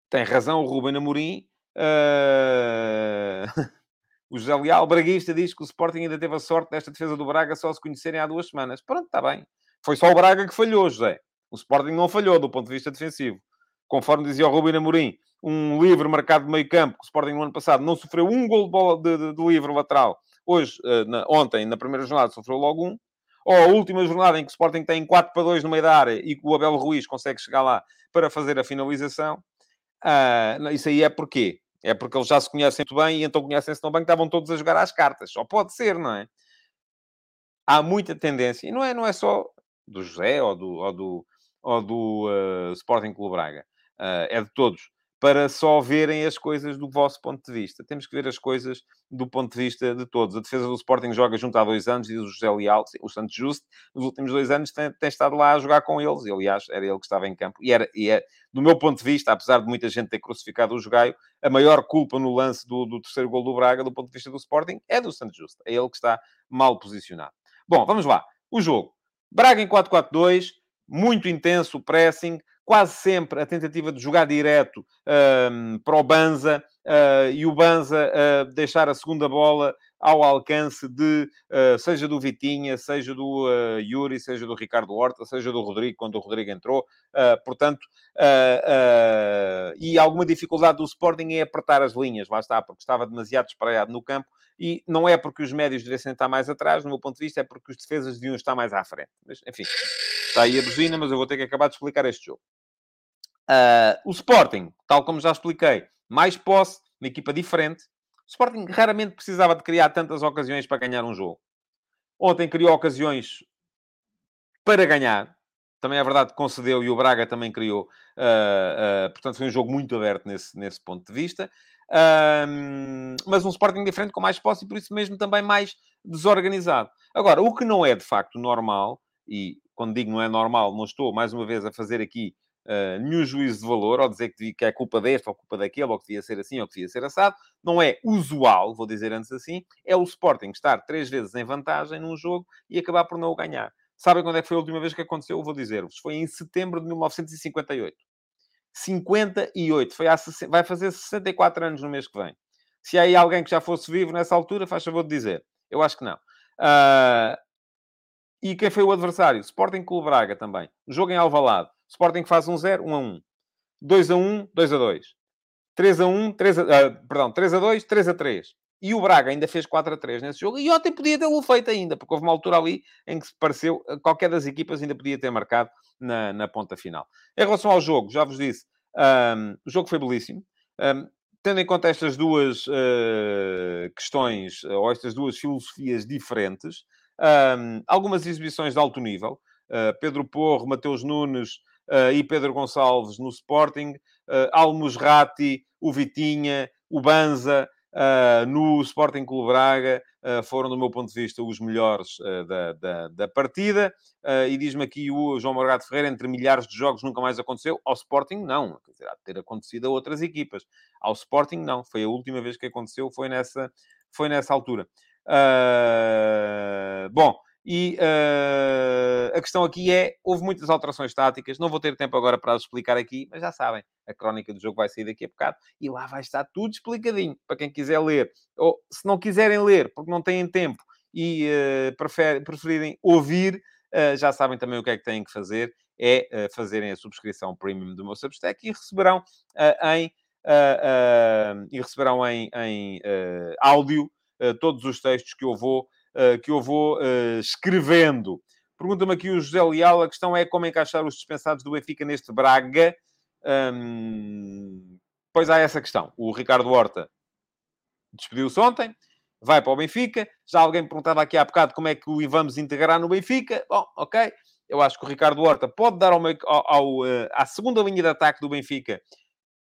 tem razão o Ruben Amorim Uh... o José Leal, Braguista, diz que o Sporting ainda teve a sorte desta defesa do Braga só se conhecerem há duas semanas. Pronto, está bem. Foi só o Braga que falhou, José. O Sporting não falhou do ponto de vista defensivo. Conforme dizia o Rubino Amorim, um livre marcado de meio campo, que o Sporting no ano passado não sofreu um gol de, de, de, livre lateral. Hoje, uh, na, ontem, na primeira jornada, sofreu logo um. Ou a última jornada em que o Sporting tem 4 para 2 no meio da área e que o Abel Ruiz consegue chegar lá para fazer a finalização. Uh, isso aí é porquê? É porque eles já se conhecem muito bem e então conhecem-se tão bem que estavam todos a jogar às cartas. Só pode ser, não é? Há muita tendência, e não é, não é só do José ou do, ou do, ou do uh, Sporting Clube Braga, uh, é de todos para só verem as coisas do vosso ponto de vista. Temos que ver as coisas do ponto de vista de todos. A defesa do Sporting joga junto há dois anos, e o José Leal, o Santos Justo, nos últimos dois anos tem, tem, estado lá a jogar com eles. E, aliás, era ele que estava em campo. E, era, e é, do meu ponto de vista, apesar de muita gente ter crucificado o Jogaio, a maior culpa no lance do, do terceiro gol do Braga, do ponto de vista do Sporting, é do Santos Justo. É ele que está mal posicionado. Bom, vamos lá. O jogo. Braga em 4-4-2, muito intenso o pressing, quase sempre a tentativa de jogar direto um, para o Banza uh, e o Banza uh, deixar a segunda bola ao alcance de, uh, seja do Vitinha, seja do Yuri, seja do Ricardo Horta, seja do Rodrigo, quando o Rodrigo entrou. Portanto, e alguma dificuldade do Sporting em apertar as linhas, lá está, porque estava demasiado espraiado no campo e não é porque os médios devessem estar mais atrás, no meu ponto de vista, é porque os defesas deviam estar mais à frente. Mas, enfim, está aí a buzina, mas eu vou ter que acabar de explicar este jogo. Uh, o Sporting, tal como já expliquei, mais posse, uma equipa diferente. O Sporting raramente precisava de criar tantas ocasiões para ganhar um jogo. Ontem criou ocasiões para ganhar. Também é verdade que concedeu e o Braga também criou. Uh, uh, portanto, foi um jogo muito aberto nesse, nesse ponto de vista. Mas um Sporting diferente, com mais posse e por isso mesmo também mais desorganizado. Agora, o que não é de facto normal, e quando digo não é normal, não estou mais uma vez a fazer aqui uh, nenhum juízo de valor, ou dizer que, que é culpa deste, ou culpa daquele, ou que devia ser assim, ou que devia ser assado. Não é usual, vou dizer antes assim, é o Sporting estar três vezes em vantagem num jogo e acabar por não o ganhar. Sabem quando é que foi a última vez que aconteceu? vou dizer-vos. Foi em setembro de 1958. 58. Foi há, vai fazer 64 anos no mês que vem. Se há aí alguém que já fosse vivo nessa altura, faz favor de dizer. Eu acho que não. Uh, e quem foi o adversário? Sporting Clube Braga também. Jogo em Alvalade. Sporting faz 1-0, 1-1. 2-1, 2-2. 3-1, 3 uh, perdão, 3-2, 3-3. E o Braga ainda fez 4-3 nesse jogo. E ontem podia tê-lo feito ainda, porque houve uma altura ali em que se pareceu... Qualquer das equipas ainda podia ter marcado na, na ponta final. Em relação ao jogo, já vos disse, um, o jogo foi belíssimo. Um, tendo em conta estas duas uh, questões, ou estas duas filosofias diferentes, um, algumas exibições de alto nível. Uh, Pedro Porro, Mateus Nunes uh, e Pedro Gonçalves no Sporting. Uh, Almusrati, o Vitinha, o Banza, no Sporting Clube Braga foram, do meu ponto de vista, os melhores da, da, da, partida. e diz-me aqui o João Morgado Ferreira, entre milhares de jogos nunca mais aconteceu. Ao Sporting, não. Quer dizer, há de ter acontecido a outras equipas. Ao Sporting, não. Foi a última vez que aconteceu, foi nessa, foi nessa altura. Bom, e uh, a questão aqui é: houve muitas alterações táticas, não vou ter tempo agora para explicar aqui, mas já sabem, a crónica do jogo vai sair daqui a bocado e lá vai estar tudo explicadinho para quem quiser ler. Ou se não quiserem ler porque não têm tempo e uh, prefer, preferirem ouvir, uh, já sabem também o que é que têm que fazer: é fazerem a subscrição premium do meu Substack e receberão em. e receberão em, em áudio todos os textos que eu vou eh, que eu vou uh, escrevendo. Pergunta-me aqui o José Leal, a questão é como encaixar os dispensados do Benfica neste Braga. Um, pois há essa questão. O Ricardo Horta despediu-se ontem, vai para o Benfica. Já alguém perguntava aqui há bocado como é que o vamos integrar no Benfica. Bom, ok. Eu acho que o Ricardo Horta pode dar ao, ao, ao, à segunda linha de ataque do Benfica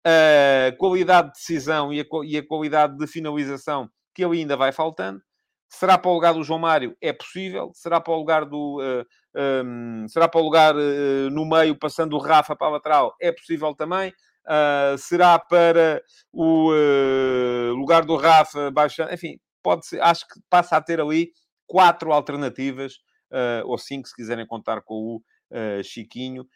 a qualidade de decisão e a, e a qualidade de finalização que ele ainda vai faltando. Será para o lugar do João Mário? É possível. Será para o lugar do... Uh, eh, um, ehm, será para o lugar uh, no meio, passando o Rafa para a lateral? É possível também. Uh, será para o uh, lugar do Rafa baixando? Enfim, pode ser. Acho que passa a ter ali quatro alternativas, ou cinco, se quiserem contar com o Chiquinho.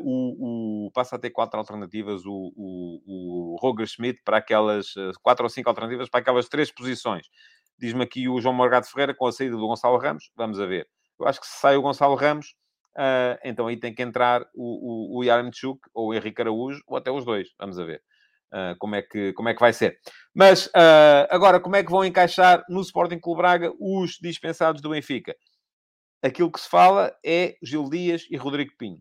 O, o, passa a ter quatro alternativas o, o, o Roger Schmidt para aquelas quatro ou cinco alternativas para aquelas três posições. Diz-me aqui o João Morgado Ferreira com a saída do Gonçalo Ramos. Vamos a ver. Eu acho que se sai o Gonçalo Ramos, uh, então aí tem que entrar o, o, o ou o Henrique Araújo, ou até os dois. Vamos a ver. Uh, como, é que, como é que vai ser. Mas, uh, agora, como é que vão encaixar no Sporting Clube Braga os dispensados do Benfica? Aquilo que se fala é Gil Dias e Rodrigo Pinho.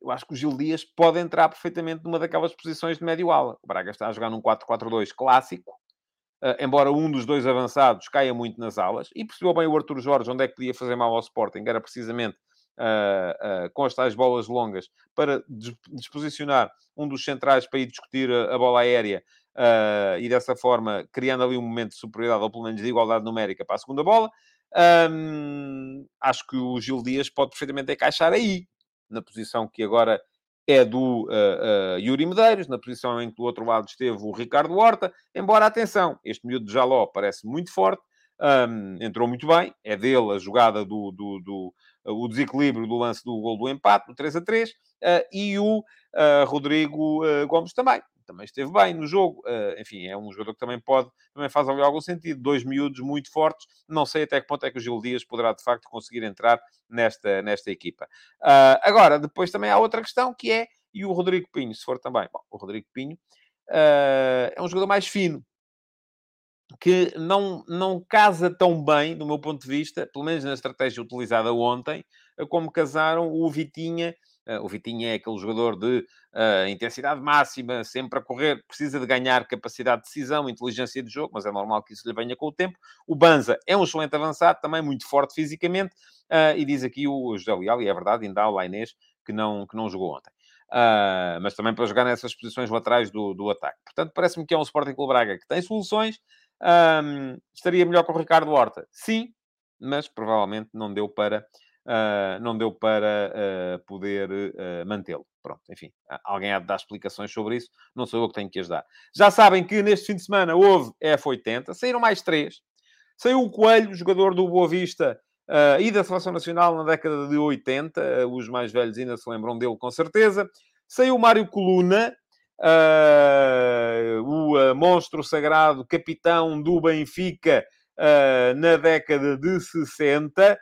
Eu acho que o Gil Dias pode entrar perfeitamente numa daquelas posições de médio ala. O Braga está a jogar num 4-4-2 clássico, Uh, embora um dos dois avançados caia muito nas alas, e percebeu bem o Arthur Jorge onde é que podia fazer mal ao Sporting, era precisamente uh, uh, com as tais bolas longas, para disposicionar um dos centrais para ir discutir a, a bola aérea, e dessa forma criando ali um momento de superioridade, ou pelo menos de igualdade numérica para a segunda bola. Um, acho que o Gil Dias pode perfeitamente encaixar aí, na posição que agora é do uh, uh, Yuri Medeiros, na posição em que do outro lado esteve o Ricardo Horta. Embora, atenção, este miúdo de Jaló parece muito forte, um, entrou muito bem, é dele a jogada do, do, do o desequilíbrio do lance do gol do empate, do 3 a 3, e o Rodrigo Gomes também. Também esteve bem no jogo. Uh, enfim, é um jogador que também pode, também faz ali algum sentido. Dois miúdos muito fortes. Não sei até que ponto é que o Gil Dias poderá, de facto, conseguir entrar nesta, nesta equipa. Uh, agora, depois também há outra questão, que é, e o Rodrigo Pinho, se for também. Bom, o Rodrigo Pinho uh, é um jogador mais fino que não, não casa tão bem, do meu ponto de vista, pelo menos na estratégia utilizada ontem, como casaram o Vitinha. Uh, o Vitinha é aquele jogador de uh, intensidade máxima, sempre a correr, precisa de ganhar capacidade de decisão, inteligência de jogo, mas é normal que isso lhe venha com o tempo. O Banza é um excelente avançado, também muito forte fisicamente, uh, e diz aqui o José Leal, e é verdade, ainda há o Lainês, que não, que não jogou ontem. Uh, mas também para jogar nessas posições laterais do, do ataque. Portanto, parece-me que é um Sporting Clube Braga que tem soluções, um, estaria melhor com o Ricardo Horta? Sim, mas provavelmente não deu para, uh, não deu para uh, poder uh, mantê-lo. Pronto, enfim, alguém há de dar explicações sobre isso, não sou eu que tenho que as dar. Já sabem que neste fim de semana houve F80, saíram mais três. Saiu o Coelho, jogador do Boa Vista e da Seleção Nacional na década de 80, os mais velhos ainda se lembram dele com certeza. Saiu o Mário Coluna, uh, o uh, monstro sagrado capitão do Benfica uh, na década de 60,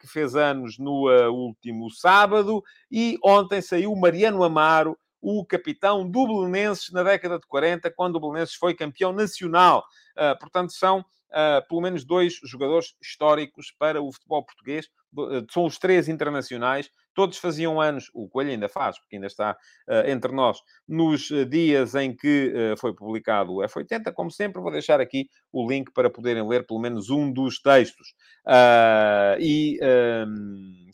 que fez anos no último sábado, e ontem saiu Mariano Amaro, o capitão do Belenenses na década de 40, quando o Belenenses foi campeão nacional. portanto, são pelo menos dois jogadores históricos para o futebol português. São os três internacionais. Todos faziam anos, o Coelho ainda faz, porque ainda está uh, entre nós, nos dias em que foi publicado o F80. Como sempre, vou deixar aqui o link para poderem ler pelo menos um dos textos. e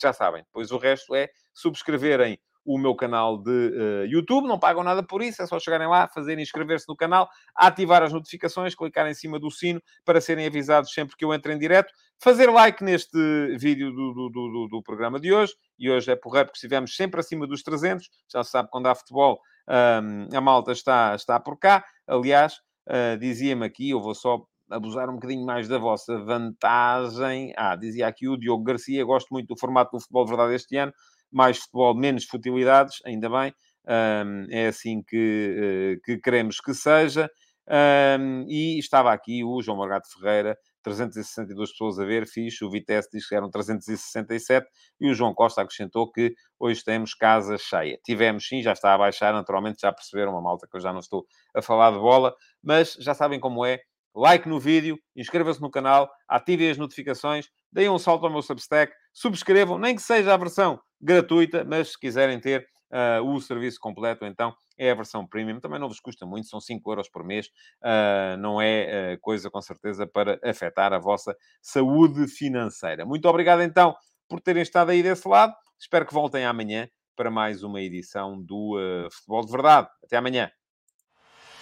já sabem, depois o resto é subscreverem o meu canal de uh, YouTube. Não pagam nada por isso, é só chegarem lá, fazerem inscrever-se no canal, ativar as notificações, clicar em cima do sino para serem avisados sempre que eu entre em direto. Fazer like neste vídeo do, do, do, do programa de hoje. E hoje é porreiro porque estivemos sempre acima dos 300. Já se sabe, quando há futebol, um, a malta está, está por cá. Aliás, uh, dizia-me aqui, eu vou só abusar um bocadinho mais da vossa vantagem. Ah, dizia aqui o Diogo Garcia, gosto muito do formato do futebol de verdade este ano mais futebol, menos futilidades, ainda bem. Um, é assim que, uh, que queremos que seja. Um, e estava aqui o João Margato Ferreira, 362 pessoas a ver, fixe. O Vitesse diz que eram 367 e o João Costa acrescentou que hoje temos casa cheia. Tivemos sim, já está a baixar, naturalmente já perceberam uma malta que eu já não estou a falar de bola, mas já sabem como é. Like no vídeo, inscrevam-se no canal, ativem as notificações, deem um salto ao meu Substack, subscrevam, nem que seja a versão gratuita, mas se quiserem ter uh, o serviço completo, então é a versão premium. Também não vos custa muito, são 5 euros por mês. Uh, não é uh, coisa, com certeza, para afetar a vossa saúde financeira. Muito obrigado, então, por terem estado aí desse lado. Espero que voltem amanhã para mais uma edição do Futebol de Verdade. Até amanhã.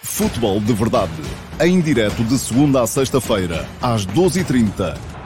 Futebol de Verdade. Em direto de segunda a sexta-feira, às 12h30